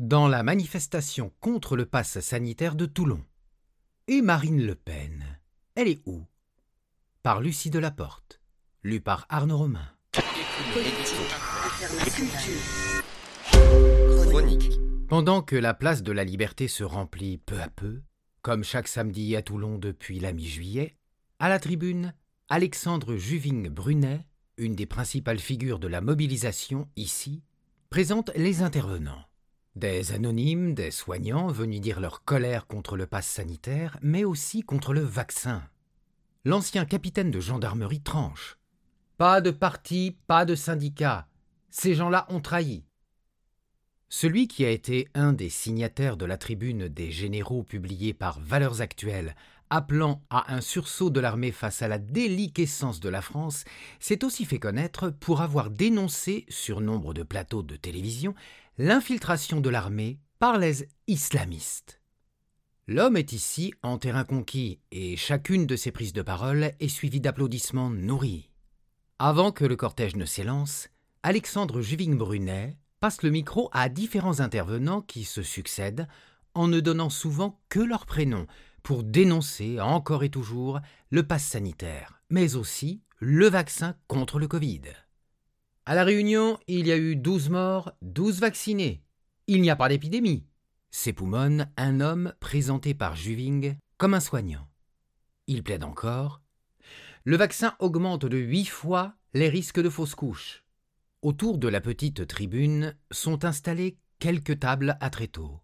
dans la manifestation contre le pass sanitaire de Toulon. Et Marine Le Pen, elle est où? Par Lucie Delaporte, lu par Arnaud Romain. Pendant que la place de la Liberté se remplit peu à peu, comme chaque samedi à Toulon depuis la mi-juillet, à la tribune, Alexandre Juving-Brunet, une des principales figures de la mobilisation ici, présente les intervenants. Des anonymes, des soignants venus dire leur colère contre le pass sanitaire, mais aussi contre le vaccin. L'ancien capitaine de gendarmerie tranche. Pas de parti, pas de syndicat. Ces gens-là ont trahi. Celui qui a été un des signataires de la tribune des généraux publiée par Valeurs Actuelles, appelant à un sursaut de l'armée face à la déliquescence de la France, s'est aussi fait connaître pour avoir dénoncé, sur nombre de plateaux de télévision, l'infiltration de l'armée par les islamistes. L'homme est ici en terrain conquis et chacune de ses prises de parole est suivie d'applaudissements nourris. Avant que le cortège ne s'élance, Alexandre Juving-Brunet passe le micro à différents intervenants qui se succèdent en ne donnant souvent que leur prénom pour dénoncer encore et toujours le pass sanitaire, mais aussi le vaccin contre le Covid. À la Réunion, il y a eu 12 morts, 12 vaccinés. Il n'y a pas d'épidémie. S'époumonne un homme présenté par Juving comme un soignant. Il plaide encore. Le vaccin augmente de 8 fois les risques de fausses couches. Autour de la petite tribune sont installées quelques tables à tréteaux.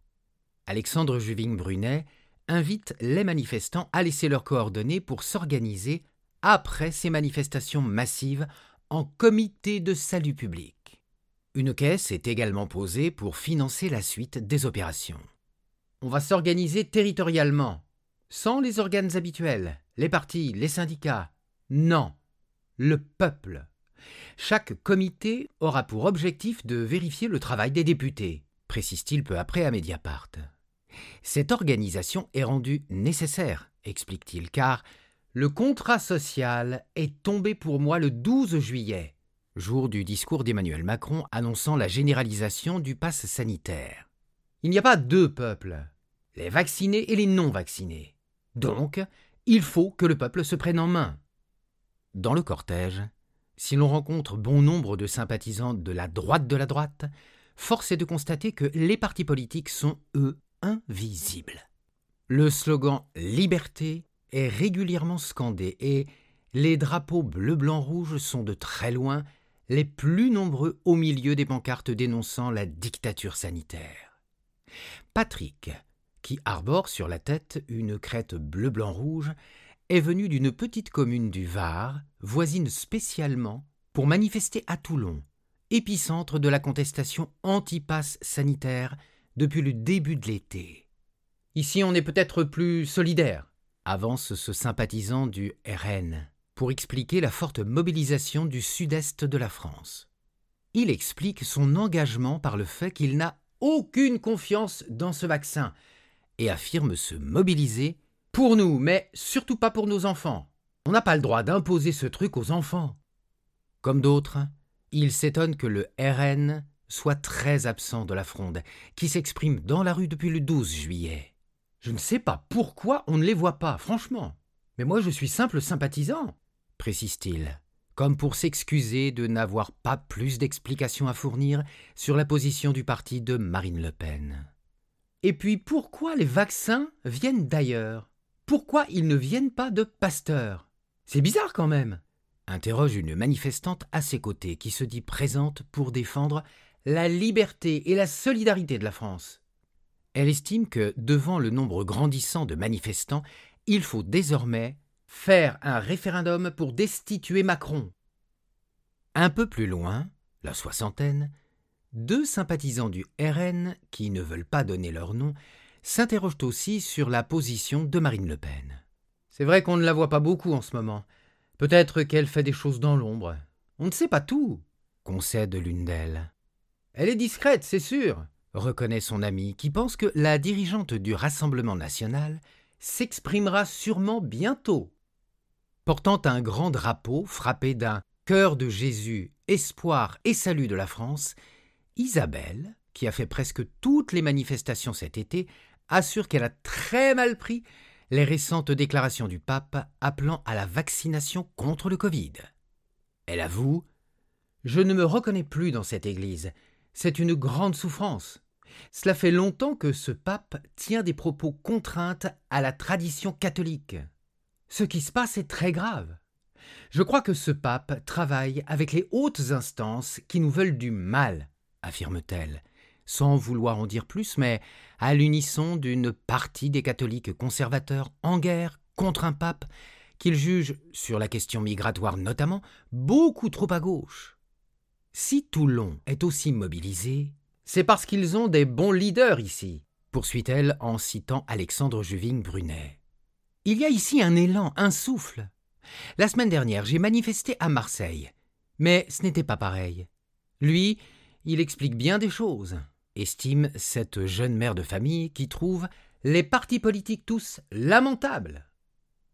Alexandre Juving-Brunet invite les manifestants à laisser leurs coordonnées pour s'organiser après ces manifestations massives en comité de salut public. Une caisse est également posée pour financer la suite des opérations. On va s'organiser territorialement, sans les organes habituels, les partis, les syndicats. Non, le peuple chaque comité aura pour objectif de vérifier le travail des députés, précise-t-il peu après à Mediapart. Cette organisation est rendue nécessaire, explique-t-il, car le contrat social est tombé pour moi le 12 juillet, jour du discours d'Emmanuel Macron annonçant la généralisation du pass sanitaire. Il n'y a pas deux peuples, les vaccinés et les non vaccinés. Donc, il faut que le peuple se prenne en main. Dans le cortège, si l'on rencontre bon nombre de sympathisants de la droite de la droite, force est de constater que les partis politiques sont, eux, invisibles. Le slogan Liberté est régulièrement scandé et les drapeaux bleu-blanc-rouge sont de très loin les plus nombreux au milieu des pancartes dénonçant la dictature sanitaire. Patrick, qui arbore sur la tête une crête bleu-blanc-rouge, est venu d'une petite commune du Var, voisine spécialement, pour manifester à Toulon, épicentre de la contestation anti-pass sanitaire depuis le début de l'été. Ici, on est peut-être plus solidaire, avance ce sympathisant du RN, pour expliquer la forte mobilisation du sud-est de la France. Il explique son engagement par le fait qu'il n'a aucune confiance dans ce vaccin et affirme se mobiliser pour nous, mais surtout pas pour nos enfants. On n'a pas le droit d'imposer ce truc aux enfants. Comme d'autres, il s'étonne que le RN soit très absent de la fronde, qui s'exprime dans la rue depuis le 12 juillet. Je ne sais pas pourquoi on ne les voit pas, franchement. Mais moi je suis simple sympathisant, précise-t-il, comme pour s'excuser de n'avoir pas plus d'explications à fournir sur la position du parti de Marine Le Pen. Et puis pourquoi les vaccins viennent d'ailleurs? Pourquoi ils ne viennent pas de Pasteur? C'est bizarre quand même interroge une manifestante à ses côtés qui se dit présente pour défendre la liberté et la solidarité de la France. Elle estime que, devant le nombre grandissant de manifestants, il faut désormais faire un référendum pour destituer Macron. Un peu plus loin, la soixantaine, deux sympathisants du RN, qui ne veulent pas donner leur nom, s'interrogent aussi sur la position de Marine Le Pen. C'est vrai qu'on ne la voit pas beaucoup en ce moment. Peut-être qu'elle fait des choses dans l'ombre. On ne sait pas tout, concède l'une d'elles. Elle est discrète, c'est sûr, reconnaît son ami, qui pense que la dirigeante du Rassemblement national s'exprimera sûrement bientôt. Portant un grand drapeau frappé d'un cœur de Jésus, espoir et salut de la France, Isabelle, qui a fait presque toutes les manifestations cet été, assure qu'elle a très mal pris les récentes déclarations du pape appelant à la vaccination contre le Covid. Elle avoue Je ne me reconnais plus dans cette Église. C'est une grande souffrance. Cela fait longtemps que ce pape tient des propos contraintes à la tradition catholique. Ce qui se passe est très grave. Je crois que ce pape travaille avec les hautes instances qui nous veulent du mal, affirme-t-elle, sans vouloir en dire plus, mais à l'unisson d'une partie des catholiques conservateurs en guerre contre un pape qu'ils jugent, sur la question migratoire notamment, beaucoup trop à gauche. Si Toulon est aussi mobilisé, c'est parce qu'ils ont des bons leaders ici, poursuit-elle en citant Alexandre Juving Brunet. Il y a ici un élan, un souffle. La semaine dernière, j'ai manifesté à Marseille, mais ce n'était pas pareil. Lui, il explique bien des choses estime cette jeune mère de famille qui trouve les partis politiques tous lamentables.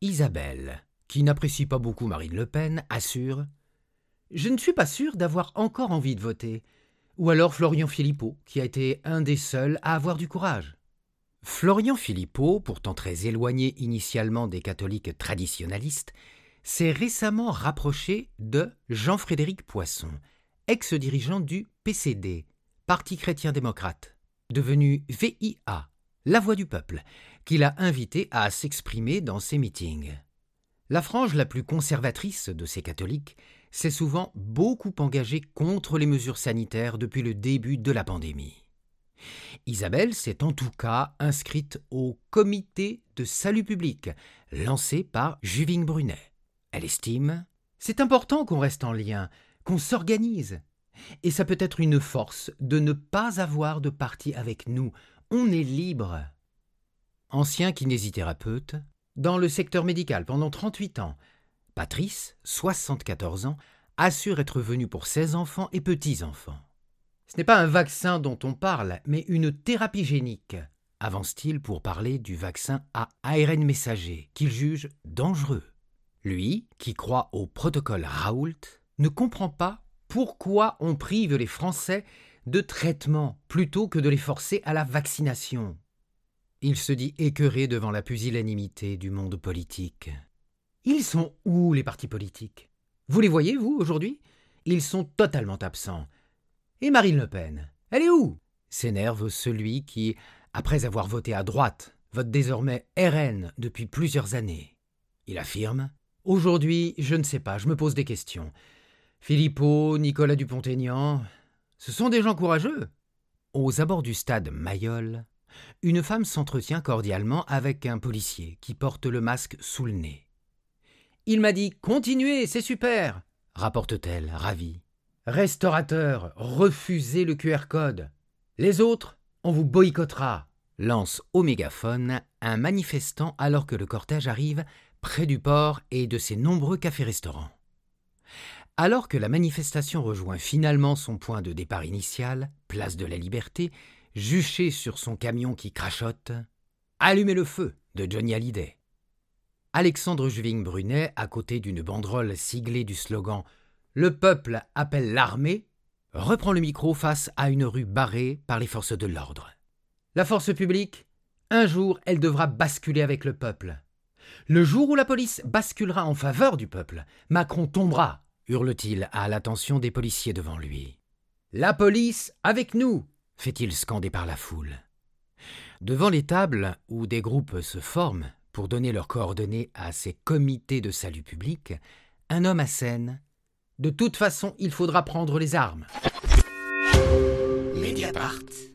Isabelle, qui n'apprécie pas beaucoup Marine Le Pen, assure Je ne suis pas sûre d'avoir encore envie de voter. Ou alors Florian Philippot, qui a été un des seuls à avoir du courage. Florian Philippot, pourtant très éloigné initialement des catholiques traditionnalistes, s'est récemment rapproché de Jean-Frédéric Poisson, ex-dirigeant du PCD, Parti chrétien-démocrate, devenu VIA, la voix du peuple, qu'il a invité à s'exprimer dans ses meetings. La frange la plus conservatrice de ces catholiques s'est souvent beaucoup engagée contre les mesures sanitaires depuis le début de la pandémie. Isabelle s'est en tout cas inscrite au comité de salut public lancé par Juving Brunet. Elle estime C'est important qu'on reste en lien, qu'on s'organise, et ça peut être une force de ne pas avoir de parti avec nous. On est libre. Ancien kinésithérapeute, dans le secteur médical pendant 38 ans, Patrice, 74 ans, assure être venu pour ses enfants et petits-enfants. Ce n'est pas un vaccin dont on parle, mais une thérapie génique, avance-t-il pour parler du vaccin à ARN messager, qu'il juge dangereux. Lui, qui croit au protocole Raoult, ne comprend pas pourquoi on prive les Français de traitement plutôt que de les forcer à la vaccination Il se dit écœuré devant la pusillanimité du monde politique. Ils sont où les partis politiques? Vous les voyez, vous, aujourd'hui? Ils sont totalement absents. Et Marine Le Pen Elle est où? S'énerve celui qui, après avoir voté à droite, vote désormais RN depuis plusieurs années. Il affirme Aujourd'hui, je ne sais pas, je me pose des questions. Philippot, Nicolas Dupont-Aignan, ce sont des gens courageux. Aux abords du stade Mayol, une femme s'entretient cordialement avec un policier qui porte le masque sous le nez. Il m'a dit Continuez, c'est super rapporte-t-elle, ravie. Restaurateur, refusez le QR code. Les autres, on vous boycottera lance au mégaphone un manifestant alors que le cortège arrive près du port et de ses nombreux cafés-restaurants. Alors que la manifestation rejoint finalement son point de départ initial, place de la Liberté, juché sur son camion qui crachote, Allumez le feu de Johnny Hallyday. Alexandre Juving Brunet, à côté d'une banderole siglée du slogan Le peuple appelle l'armée, reprend le micro face à une rue barrée par les forces de l'ordre. La force publique, un jour, elle devra basculer avec le peuple. Le jour où la police basculera en faveur du peuple, Macron tombera hurle-t-il à l'attention des policiers devant lui. La police avec nous fait-il scander par la foule. Devant les tables où des groupes se forment pour donner leurs coordonnées à ces comités de salut public, un homme assène De toute façon, il faudra prendre les armes. Mediapart.